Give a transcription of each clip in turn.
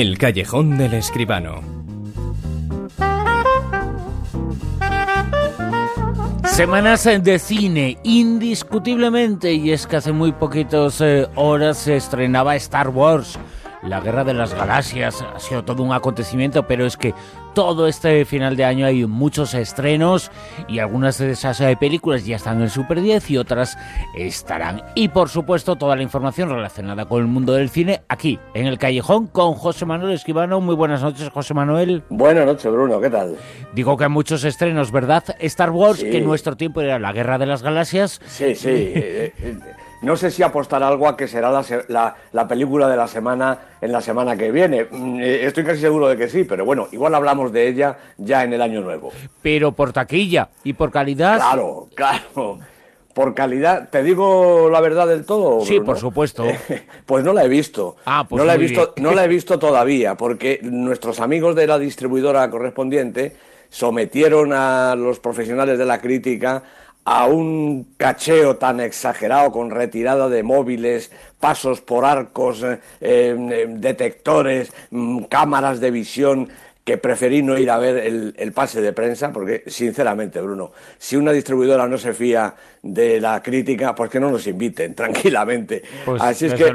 El callejón del escribano. Semanas de cine, indiscutiblemente, y es que hace muy poquitas eh, horas se estrenaba Star Wars. La Guerra de las Galaxias ha sido todo un acontecimiento, pero es que todo este final de año hay muchos estrenos y algunas de esas eh, películas ya están en Super 10 y otras estarán. Y por supuesto toda la información relacionada con el mundo del cine aquí en el callejón con José Manuel Esquivano. Muy buenas noches José Manuel. Buenas noches Bruno, ¿qué tal? Digo que hay muchos estrenos, ¿verdad? Star Wars, que en nuestro tiempo era la Guerra de las Galaxias. Sí, sí. No sé si apostar algo a que será la, la, película de la semana en la semana que viene. Mm, eh, estoy casi seguro de que sí, pero bueno, igual hablamos de ella ya en el año nuevo. Pero por taquilla y por calidad. Claro, claro. Por calidad, ¿te digo la verdad del todo? Sí, por supuesto. pues no la he visto. Ah, pues no la he visto, no la he visto todavía, porque nuestros amigos de la distribuidora correspondiente sometieron a los profesionales de la crítica a un cacheo tan exagerado con retirada de móviles, pasos por arcos, eh, eh, detectores, mm, cámaras de visión, que preferí no ir a ver el, pase de prensa, porque sinceramente, Bruno, si una distribuidora no se fía de la crítica, pues que no nos inviten tranquilamente. Pues Así es que,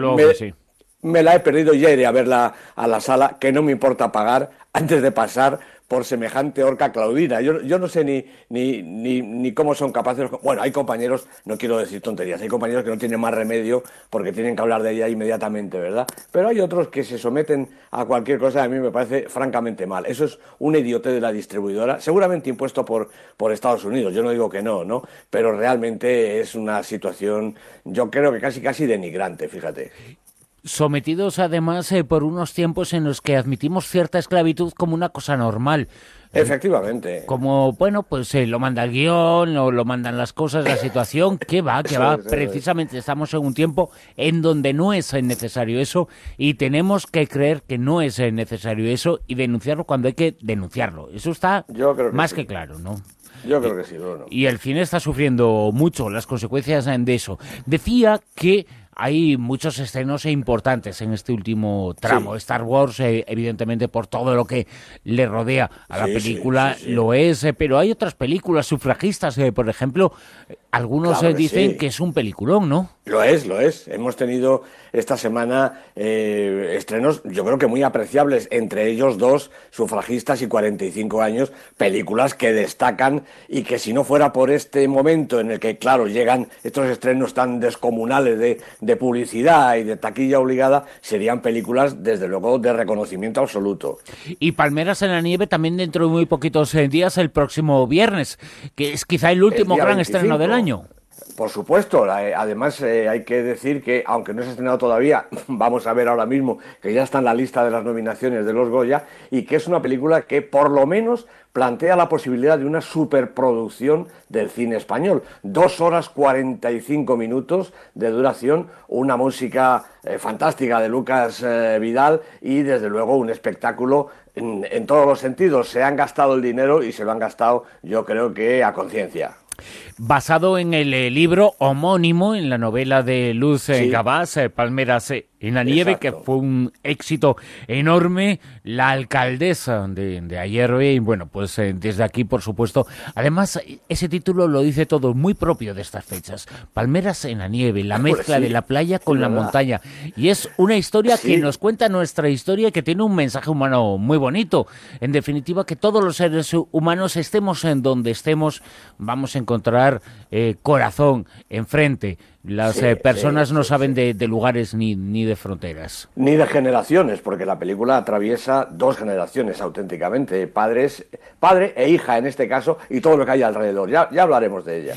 me, la he perdido, ya iré a verla a la sala, que no me importa pagar antes de pasar por semejante orca claudina. Yo, yo no sé ni, ni, ni, ni, cómo son capaces. Bueno, hay compañeros, no quiero decir tonterías, hay compañeros que no tienen más remedio porque tienen que hablar de ella inmediatamente, ¿verdad? Pero hay otros que se someten a cualquier cosa a mí me parece francamente mal. Eso es un idiote de la distribuidora, seguramente impuesto por, por Estados Unidos. Yo no digo que no, ¿no? Pero realmente es una situación, yo creo que casi casi denigrante, fíjate sometidos además eh, por unos tiempos en los que admitimos cierta esclavitud como una cosa normal. Efectivamente. Como, bueno, pues eh, lo manda el guion, o lo mandan las cosas, la situación, que va, que va. Precisamente estamos en un tiempo en donde no es necesario eso y tenemos que creer que no es necesario eso y denunciarlo cuando hay que denunciarlo. Eso está más que claro, ¿no? Yo creo que sí, no. Y el cine está sufriendo mucho las consecuencias de eso. Decía que hay muchos estrenos importantes en este último tramo. Star Wars, eh, evidentemente, por todo lo que le rodea a la película, lo es, eh, pero hay otras películas sufragistas, eh, por ejemplo, algunos dicen que es un peliculón, ¿no? Lo es, lo es. Hemos tenido esta semana estrenos, yo creo que muy apreciables, entre ellos dos, sufragistas y 45 años, películas que destacan y que si no fuera por este momento en el que, claro, llegan estos estrenos tan descomunales de, de publicidad y de taquilla obligada, serían películas, desde luego, de reconocimiento absoluto. Y Palmeras en la Nieve también dentro de muy poquitos eh, días, el próximo viernes, que es quizá el último gran estreno del año. Por supuesto, eh, además eh, hay que decir que, aunque no se ha estrenado todavía, vamos a ver ahora mismo que ya está en la lista de las nominaciones de los Goya y que es una película que por lo menos plantea la posibilidad de una superproducción del cine español. Dos horas cuarenta y cinco minutos de duración, una música eh, fantástica de Lucas Vidal y desde luego un espectáculo en, en todos los sentidos. Se han gastado el dinero y se lo han gastado yo creo que a conciencia basado en el eh, libro homónimo, en la novela de Luz eh, Gabás, eh, Palmeras en la nieve, que fue un éxito enorme. La alcaldesa de, de ayer, y bueno, pues desde aquí, por supuesto. Además, ese título lo dice todo, muy propio de estas fechas. Palmeras en la nieve, la mezcla de la playa con la montaña. Y es una historia que nos cuenta nuestra historia y que tiene un mensaje humano muy bonito. En definitiva, que todos los seres humanos, estemos en donde estemos, vamos a encontrar eh, corazón enfrente. Las eh, personas no saben de, lugares ni, ni de fronteras. Ni de generaciones, porque la película atraviesa dos generaciones auténticamente, padres, padre e hija en este caso, y todo lo que hay alrededor. Ya, ya hablaremos de ella.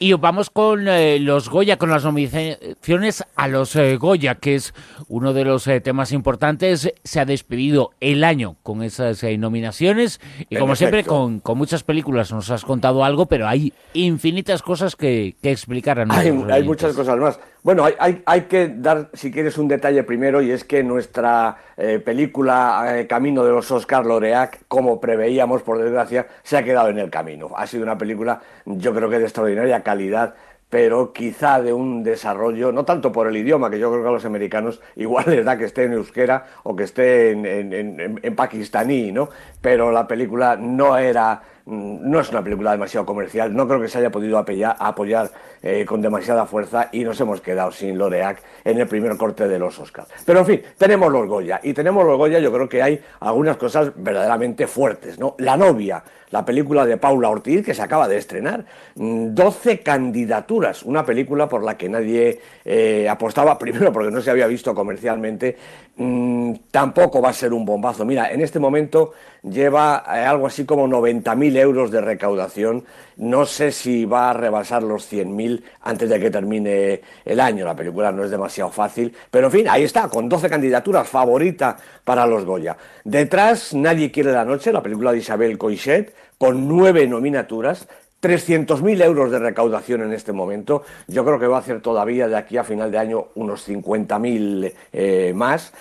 Y vamos con eh, los Goya, con las nominaciones a los eh, Goya, que es uno de los eh, temas importantes. Se ha despedido el año con esas nominaciones y como siempre con, con, muchas películas nos has contado algo, pero hay infinitas cosas que, que explicar. A hay, hay muchas cosas más. Bueno, hay, hay, que dar, si quieres, un detalle primero, y es que nuestra eh, película eh, Camino de los Oscar Loreac, como preveíamos, por desgracia, se ha quedado en el camino. Ha sido una película, yo creo que de extraordinaria calidad, pero quizá de un desarrollo, no tanto por el idioma, que yo creo que a los americanos igual les da que esté en euskera o que esté en, en, en pakistaní, ¿no? Pero la película no era no es una película demasiado comercial, no creo que se haya podido apoyar, eh, con demasiada fuerza y nos hemos quedado sin Loreac en el primer corte de los Oscars. Pero en fin, tenemos los Goya y tenemos los Goya, yo creo que hay algunas cosas verdaderamente fuertes, ¿no? La novia, la película de Paula Ortiz que se acaba de estrenar, 12 mm, candidaturas, una película por la que nadie eh, apostaba, primero porque no se había visto comercialmente, mm, tampoco va a ser un bombazo. Mira, en este momento lleva eh, algo así como 90.000 euros de recaudación. No sé si va a rebasar los 100.000 antes de que termine el año. La película no es demasiado fácil. Pero en fin, ahí está, con 12 candidaturas, favorita para los Goya. Detrás, Nadie quiere la noche, la película de Isabel Coixet, con nueve nominaturas. 300.000 euros de recaudación en este momento. Yo creo que va a hacer todavía de aquí a final de año unos 50.000 eh, más.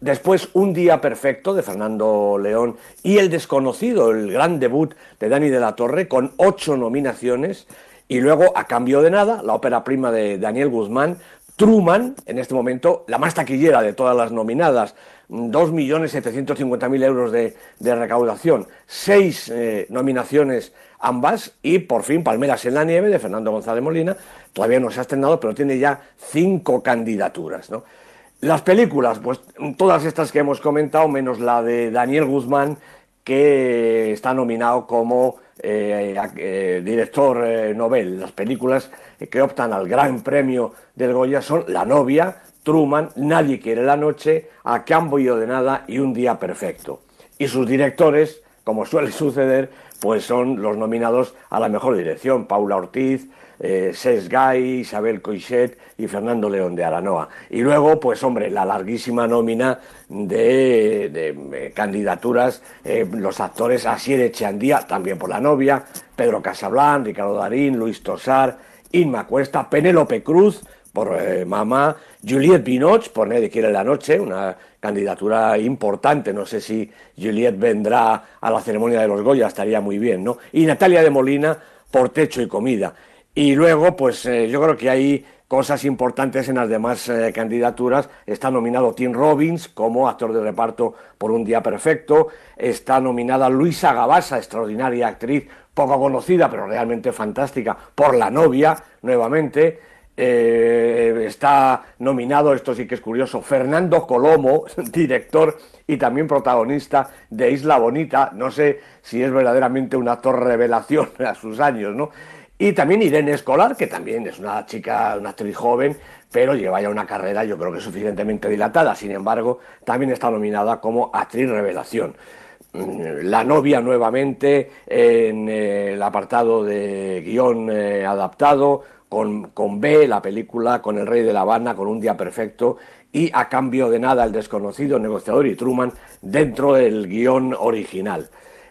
Después, Un Día Perfecto de Fernando León y El Desconocido, el gran debut de Dani de la Torre, con ocho nominaciones. Y luego, A Cambio de Nada, la ópera prima de Daniel Guzmán, Truman, en este momento, la más taquillera de todas las nominadas, 2.750.000 euros de, recaudación, seis eh, nominaciones ambas, y por fin Palmeras en la Nieve de Fernando González Molina, todavía no se ha estrenado, pero tiene ya cinco candidaturas. ¿no? Las películas, pues todas estas que hemos comentado, menos la de Daniel Guzmán, que está nominado como eh, eh, director eh, Nobel. Las películas que optan al gran premio del Goya son La novia, Truman, Nadie quiere la noche, A cambio de nada y Un día perfecto. Y sus directores, como suele suceder, pues son los nominados a la mejor dirección, Paula Ortiz, eh, Gay, Isabel Coixet y Fernando León de Aranoa. Y luego, pues hombre, la larguísima nómina de, eh, candidaturas, eh, los actores Asier Echeandía, también por la novia, Pedro Casablán, Ricardo Darín, Luis Tosar, Inma Cuesta, Penélope Cruz, por eh, Mamá, Juliette Binoche, por Nadie quiere la noche, una candidatura importante, no sé si Juliette vendrá a la ceremonia de los Goya, estaría muy bien, ¿no? Y Natalia de Molina, por Techo y Comida. Y luego, pues eh, yo creo que hay cosas importantes en las demás eh, candidaturas. Está nominado Tim Robbins como actor de reparto por Un Día Perfecto. Está nominada Luisa Gabasa, extraordinaria actriz, poco conocida, pero realmente fantástica, por La novia, nuevamente. Eh, está nominado, esto sí que es curioso, Fernando Colomo, director y también protagonista de Isla Bonita. No sé si es verdaderamente un actor revelación a sus años, ¿no? Y también Irene Escolar, que también es una chica, una actriz joven, pero lleva ya una carrera yo creo que suficientemente dilatada. Sin embargo, también está nominada como actriz revelación. Mm, la novia nuevamente en eh, el apartado de guion eh, adaptado, con, con B, la película, con El Rey de la Habana, con Un Día Perfecto, y a cambio de nada, El Desconocido, Negociador y Truman dentro del guion original.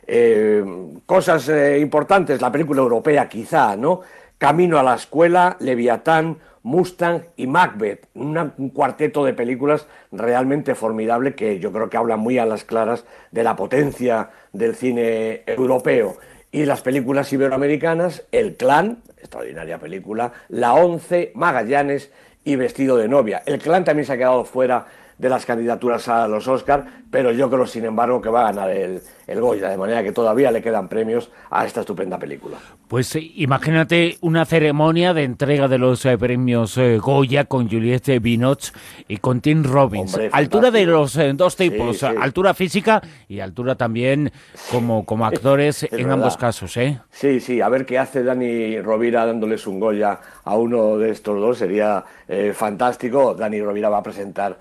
Eh, cosas eh, importantes, la película europea quizá, ¿no? Camino a la escuela, Leviatán, Mustang y Macbeth, un cuarteto de películas realmente formidable que yo creo que habla muy a las claras de la potencia del cine europeo. Y las películas iberoamericanas, El Clan, extraordinaria película, La Once, Magallanes y Vestido de novia. El Clan también se ha quedado fuera de las candidaturas a los Oscar, pero yo creo, sin embargo, que va a ganar el, el Goya, de manera que todavía le quedan premios a esta estupenda película. Pues eh, imagínate una ceremonia de entrega de los eh, premios eh, Goya con Juliette Binoche y con Tim Robbins. altura de los dos tipos, altura física y altura también como, como actores en ambos casos, ¿eh? Sí, sí, a ver qué hace Dani Rovira dándoles un Goya a uno de estos dos, sería fantástico. Dani Rovira va a presentar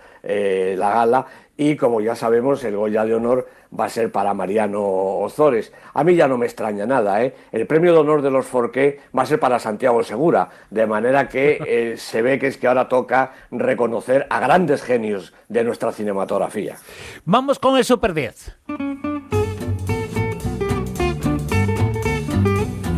la gala y como ya sabemos el Goya de Honor va a ser para Mariano Ozores. A mí ya no me extraña nada, ¿eh? El premio de honor de los Forqué va a ser para Santiago Segura, de manera que eh, se ve que es que ahora toca reconocer a grandes genios de nuestra cinematografía. Vamos con el Super 10.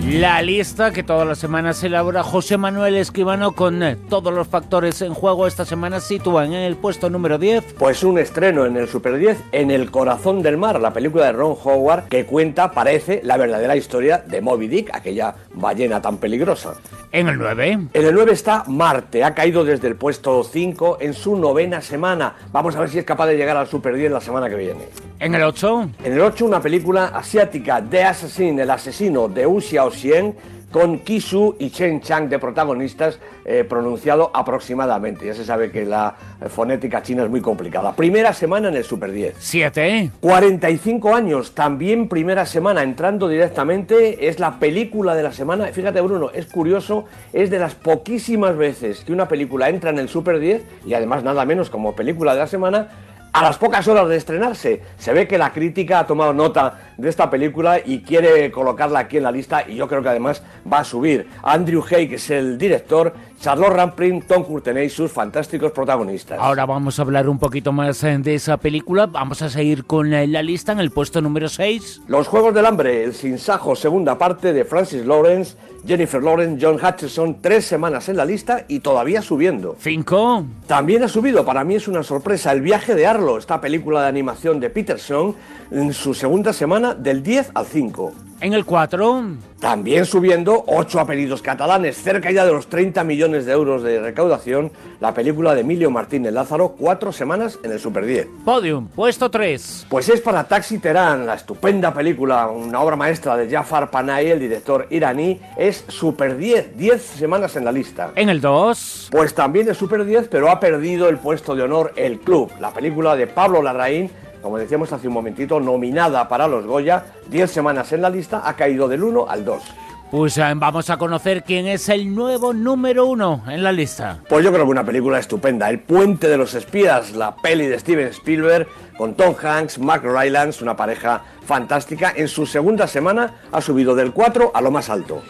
La lista que todas las semanas elabora José Manuel Escribano con eh, todos los factores en juego esta semana sitúan en el puesto número 10. Pues un estreno en el Super 10 en El Corazón del Mar, la película de Ron Howard que cuenta, parece, la verdadera historia de Moby Dick, aquella ballena tan peligrosa. En el 9. En el 9 está Marte, ha caído desde el puesto 5 en su novena semana. Vamos a ver si es capaz de llegar al Super 10 la semana que viene. En el 8. En el 8 una película asiática, The Assassin, el asesino de Wu Xiaoxian, con Kisu y Chen Chang de protagonistas, eh, pronunciado aproximadamente. Ya se sabe que la fonética china es muy complicada. Primera semana en el Super 10. 7. 45 años, también primera semana, entrando directamente, es la película de la semana. Fíjate, Bruno, es curioso, es de las poquísimas veces que una película entra en el Super 10, y además nada menos como película de la semana, a las pocas horas de estrenarse. Se ve que la crítica ha tomado nota de esta película y quiere colocarla aquí en la lista y yo creo que además va a subir. Andrew Hay, que es el director, Charlotte Rampling, Tom Courtenay, sus fantásticos protagonistas. Ahora vamos a hablar un poquito más eh, de esa película. Vamos a seguir con eh, la lista en el puesto número 6. Los Juegos del Hambre, el sinsajo segunda parte de Francis Lawrence, Jennifer Lawrence, John Hutcherson, tres semanas en la lista y todavía subiendo. 5. También ha subido, para mí es una sorpresa, El viaje de Arlo, esta película de animación de Peterson, en su segunda semana del 10 al 5. En el 4. También subiendo, ocho apellidos catalanes, cerca ya de los 30 millones de euros de recaudación, la película de Emilio Martínez Lázaro, cuatro semanas en el Super 10. Podium, puesto 3. Pues es para Taxi Terán, la estupenda película, una obra maestra de Jafar Panahi, el director iraní, es Super 10, 10 semanas en la lista. En el 2. Pues también es Super 10, pero ha perdido el puesto de honor El Club, la película de Pablo Larraín, como decíamos hace un momentito, nominada para los Goya, 10 semanas en la lista, ha caído del 1 al 2. Pues eh, vamos a conocer quién es el nuevo número uno en la lista. Pues yo creo que una película estupenda, El puente de los espías, la peli de Steven Spielberg, con Tom Hanks, Mark Rylance, una pareja fantástica. En su segunda semana ha subido del 4 a lo más alto.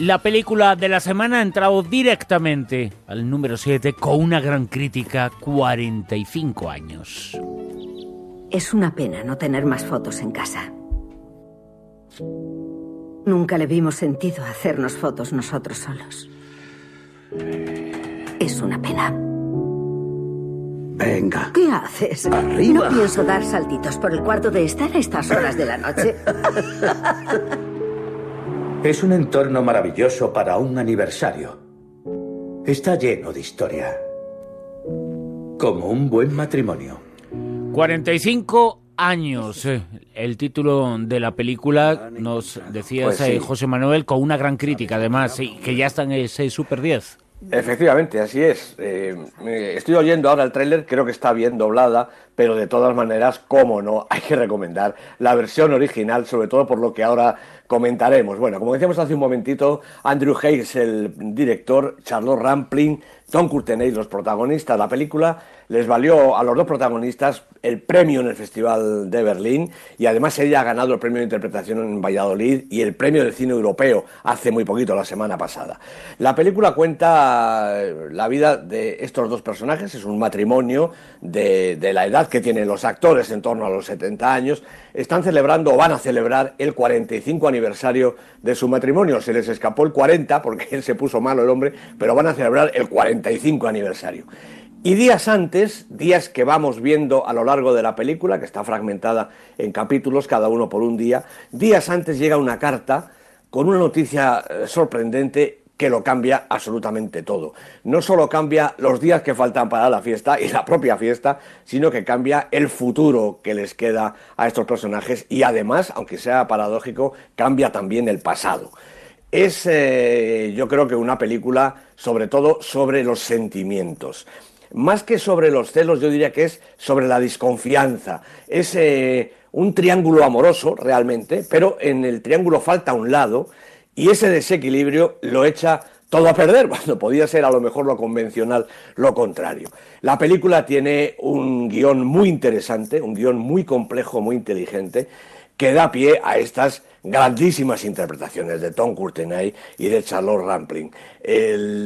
La película de la semana ha entrado directamente al número 7 con una gran crítica, 45 años. Es una pena no tener más fotos en casa. Nunca le vimos sentido hacernos fotos nosotros solos. Es una pena. Venga. ¿Qué haces? Arriba. No pienso dar saltitos por el cuarto de estar a estas horas de la noche. Es un entorno maravilloso para un aniversario. Está lleno de historia. Como un buen matrimonio. 45 años. El título de la película nos decía Pues sí. José Manuel con una gran crítica además y que ya está en ese Super 10. Efectivamente, así es. Eh, eh, estoy oyendo ahora el tráiler, creo que está bien doblada, pero de todas maneras, cómo no, hay que recomendar la versión original, sobre todo por lo que ahora comentaremos. Bueno, como decíamos hace un momentito, Andrew Hayes, el director, Charlotte Rampling, Tom Courtenay, los protagonistas de la película, les valió a los dos protagonistas el premio en el Festival de Berlín y además ella ha ganado el premio de interpretación en Valladolid y el premio del cine europeo hace muy poquito, la semana pasada. La película cuenta eh, la vida de estos dos personajes, es un matrimonio de, de la edad que tienen los actores, en torno a los 70 años, están celebrando o van a celebrar el 45 aniversario de su matrimonio. Se les escapó el 40 porque él se puso malo el hombre, pero van a celebrar el 45 aniversario. Y días antes, días que vamos viendo a lo largo de la película, que está fragmentada en capítulos, cada uno por un día, días antes llega una carta con una noticia eh, sorprendente que lo cambia absolutamente todo. No solo cambia los días que faltan para la fiesta y la propia fiesta, sino que cambia el futuro que les queda a estos personajes y además, aunque sea paradójico, cambia también el pasado. Es, eh, yo creo que una película, sobre todo, sobre los sentimientos. Más que sobre los celos, yo diría que es sobre la desconfianza. Es eh, un triángulo amoroso, realmente, pero en el triángulo falta un lado y ese desequilibrio lo echa todo a perder, cuando podía ser a lo mejor lo convencional, lo contrario. La película tiene un guion muy interesante, un guion muy complejo, muy inteligente, que da pie a estas grandísimas interpretaciones de Tom Courtenay y de Charlotte Rampling.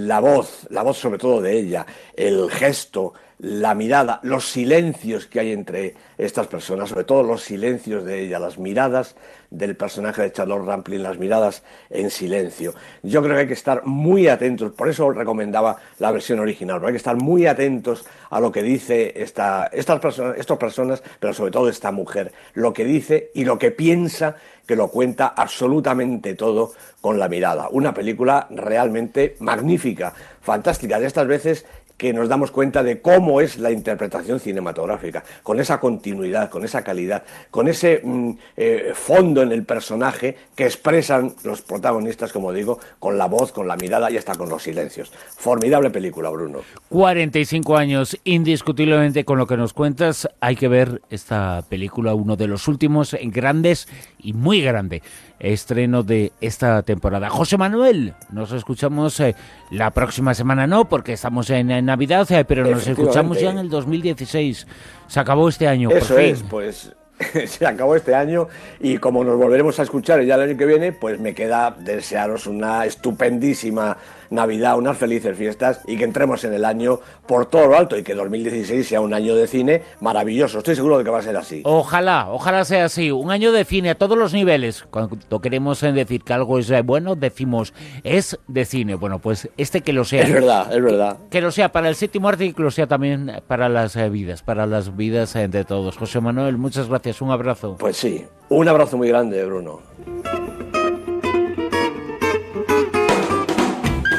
La voz, la voz sobre todo de ella, el gesto, la mirada, los silencios que hay entre estas personas, sobre todo los silencios de ella, las miradas del personaje de Charlotte Rampling, las miradas en silencio. Yo creo que hay que estar muy atentos, por eso recomendaba la versión original, porque hay que estar muy atentos a lo que dice esta, estas, personas, estas personas, pero sobre todo esta mujer, lo que dice y lo que piensa, que lo cuenta absolutamente todo con la mirada. Una película realmente magnífica, fantástica, de estas veces que nos damos cuenta de cómo es la interpretación cinematográfica, con esa continuidad, con esa calidad, con ese mm, eh, fondo en el personaje que expresan los protagonistas, como digo, con la voz, con la mirada y hasta con los silencios. Formidable película, Bruno. 45 años, indiscutiblemente con lo que nos cuentas, hay que ver esta película, uno de los últimos grandes y muy grande estreno de esta temporada. José Manuel, nos escuchamos eh, la próxima semana, no, porque estamos en, Navidad, eh, pero nos escuchamos ya en el 2016. Se acabó este año. Eso es, pues se acabó este año y como nos volveremos a escuchar ya el año que viene, pues me queda desearos una estupendísima Navidad, unas felices fiestas y que entremos en el año por todo lo alto y que 2016 sea un año de cine maravilloso. Estoy seguro de que va a ser así. Ojalá, ojalá sea así. Un año de cine a todos los niveles. Cuando queremos decir que algo es bueno, decimos es de cine. Bueno, pues este que lo sea. Es verdad, es verdad. Que lo sea para el séptimo arte y que lo sea también para las eh, vidas, para las vidas eh, de todos. José Manuel, muchas gracias. Un abrazo. Pues sí, un abrazo muy grande, Bruno.